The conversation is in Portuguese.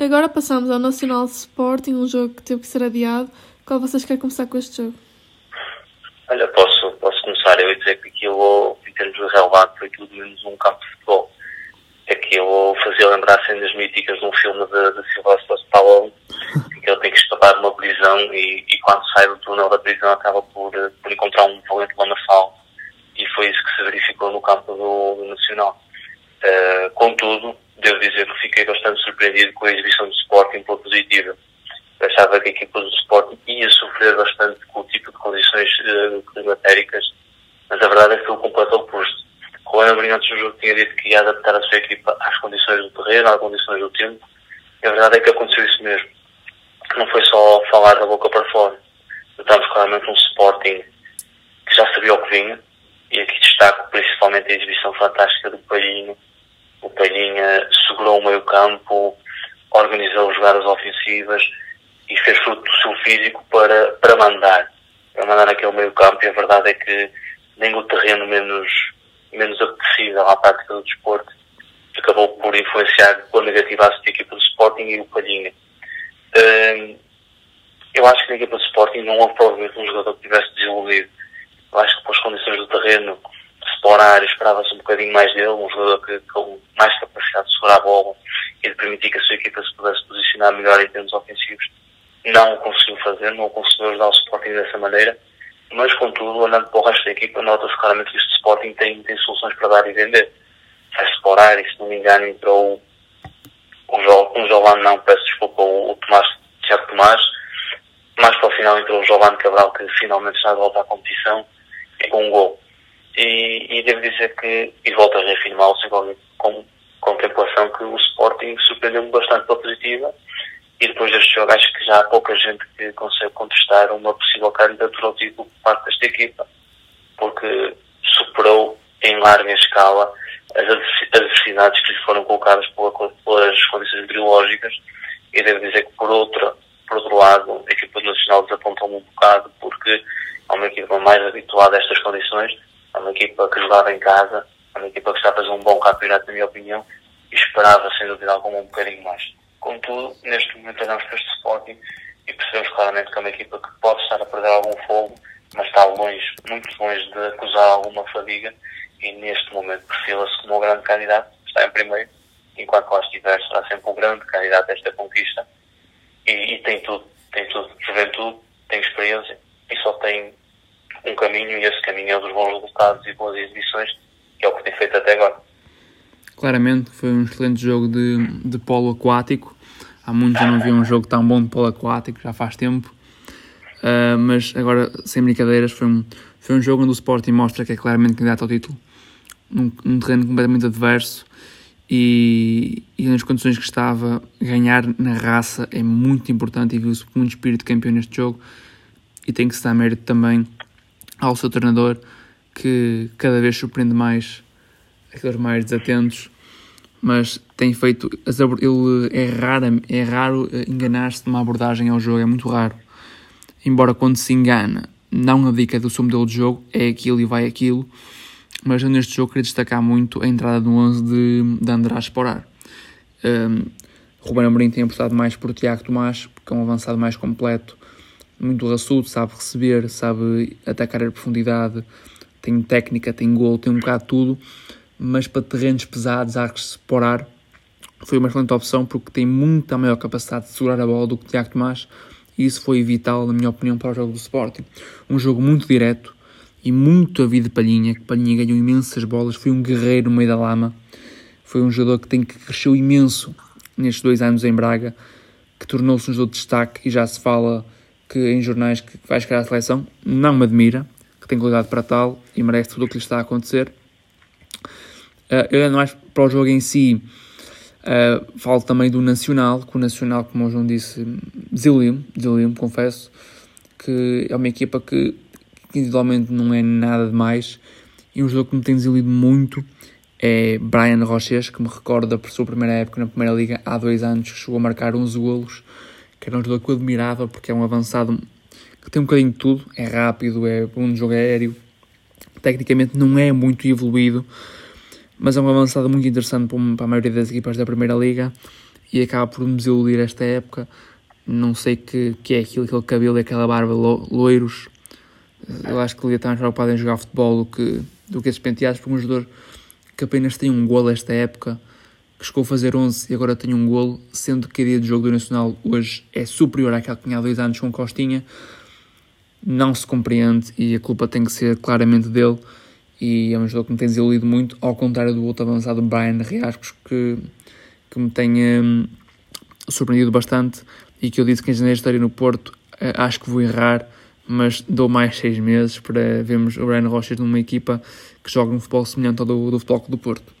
Agora passamos ao Nacional Sporting, um jogo que teve que ser adiado. Qual vocês querem começar com este jogo? Olha, posso, posso começar. Eu dizer que aquilo, em termos de relevante, foi tudo menos um campo de futebol. Aquilo fazia lembrar cenas míticas de um filme de, de Sylvester Stallone, em que ele tem que escapar de uma prisão e, e quando sai do túnel da prisão acaba por, por encontrar um valente lamaçal. E foi isso que se verificou no campo do, Nacional. Uh, contudo, devo dizer que fiquei bastante surpreendido com a exibição do Sporting pela positiva. Achava que a equipa do Sporting ia sofrer bastante com o tipo de condições uh, climatéricas, mas a verdade é que foi o completo oposto. O Ana Brinhantes do jogo tinha dito que ia adaptar a sua equipa às condições do terreno, às condições do tempo, e a verdade é que aconteceu isso mesmo. Não foi só falar da boca para fora. Notamos claramente um Sporting que já sabia o que vinha, e aqui destaco principalmente a exibição fantástica do Palhinho, o Palhinha segurou o meio campo, organizou jogadas ofensivas e fez fruto do seu físico para, para mandar, para mandar naquele meio campo e a verdade é que nem o terreno menos, menos apetecível à prática do desporto acabou por influenciar com negativa a equipa do Sporting e o Palhinha. Hum, eu acho que na equipa do Sporting não houve provavelmente um jogador que tivesse desenvolvido. Eu acho que pelas condições do terreno explorar, esperava-se um bocadinho mais dele, um jogador que, com mais capacidade de segurar a bola e de permitir que a sua equipa se pudesse posicionar melhor em termos ofensivos. Não o conseguiu fazer, não o conseguiu ajudar o Sporting dessa maneira, mas contudo, olhando para o resto da equipa, nota-se claramente que este Sporting tem, tem soluções para dar e vender. Vai explorar e, se não me engano, entrou um, jo um Jovem, não, peço desculpa, o, o Tomás, Tiago Tomás, mais para o final entrou o Giovanni Cabral, que finalmente está de volta à competição, e com um gol e, e devo dizer que, e volto a reafirmar o com contemplação, que o Sporting surpreendeu-me bastante pela positiva. E depois deste jogo acho que já há pouca gente que consegue contestar uma possível candidatura ao título por parte desta equipa, porque superou em larga escala as adversidades que lhe foram colocadas pelas condições meteorológicas. E devo dizer que por outra, por outro lado, a equipa nacional desapontou-me um bocado porque é uma equipa mais habituada a estas condições é uma equipa que jogava em casa, é uma equipa que está a fazer um bom campeonato, na minha opinião, e esperava, sem dúvida alguma, um bocadinho mais. Contudo, neste momento olhamos para este Sporting e percebemos claramente que é uma equipa que pode estar a perder algum fogo, mas está longe, muito longe de acusar alguma fadiga e neste momento perfila-se como um grande candidato, está em primeiro, enquanto lá estiver será sempre um grande candidato a esta conquista e, e tem tudo, tem tudo, juventude, tem experiência e só tem um caminho e esse caminho é dos bons resultados e boas exibições, que é o que tem feito até agora. Claramente foi um excelente jogo de, de polo aquático. Há muito que não vi um jogo tão bom de polo aquático, já faz tempo. Uh, mas agora, sem brincadeiras, foi um, foi um jogo onde o Sporting mostra que é claramente candidato ao título. Num, num terreno completamente adverso e, e, nas condições que estava, ganhar na raça é muito importante e viu-se muito espírito campeão neste jogo e tem que se dar mérito também ao seu treinador que cada vez surpreende mais aqueles mais desatentos, mas tem feito. Ele é raro, é raro enganar-se numa abordagem ao jogo, é muito raro. Embora quando se engana, não abdica do seu modelo de jogo, é aquilo e vai aquilo. Mas eu neste jogo queria destacar muito a entrada do 11 de, de András Sporar. Um, Ruben Amorim tem apostado mais por Tiago Tomás, porque é um avançado mais completo muito raçudo, sabe receber, sabe atacar a profundidade, tem técnica, tem gol, tem um bocado de tudo, mas para terrenos pesados, arcos por ar, foi uma excelente opção porque tem muita maior capacidade de segurar a bola do que o Tiago Tomás e isso foi vital, na minha opinião, para o jogo do Sporting. Um jogo muito direto e muito a vida de Palhinha, que Palhinha ganhou imensas bolas, foi um guerreiro no meio da lama, foi um jogador que, tem, que cresceu imenso nestes dois anos em Braga, que tornou-se um jogador de destaque e já se fala que em jornais que vai chegar à seleção, não me admira, que tem qualidade para tal e merece tudo o que lhe está a acontecer. Uh, olhando mais para o jogo em si, uh, falo também do Nacional, que o Nacional, como o João disse, desiludiu-me, desiludiu confesso, que é uma equipa que, que individualmente não é nada demais, e um jogo que me tem desiludido muito é Brian Roches, que me recorda por sua primeira época na Primeira Liga, há dois anos, que chegou a marcar 11 golos, que era um jogador que eu admirava porque é um avançado que tem um bocadinho de tudo, é rápido, é bom de jogo aéreo, tecnicamente não é muito evoluído, mas é um avançado muito interessante para a maioria das equipas da Primeira Liga e acaba por me desiludir esta época. Não sei que, que é aquilo, aquele cabelo e aquela barba lo, loiros. Eu acho que ele está mais preocupado em jogar futebol do que, do que esses penteados, porque um jogador que apenas tem um golo esta época, que chegou a fazer 11 e agora tem um golo, sendo que a dia de jogo do Nacional hoje é superior àquela que tinha há dois anos com Costinha, não se compreende e a culpa tem que ser claramente dele e é um jogador que me tem desiludido muito, ao contrário do outro avançado Brian Riascos, que, que me tem um, surpreendido bastante e que eu disse que em janeiro estaria no Porto, uh, acho que vou errar, mas dou mais seis meses para vermos o Brian Rochas numa equipa que joga um futebol semelhante ao do, do Futebol do Porto.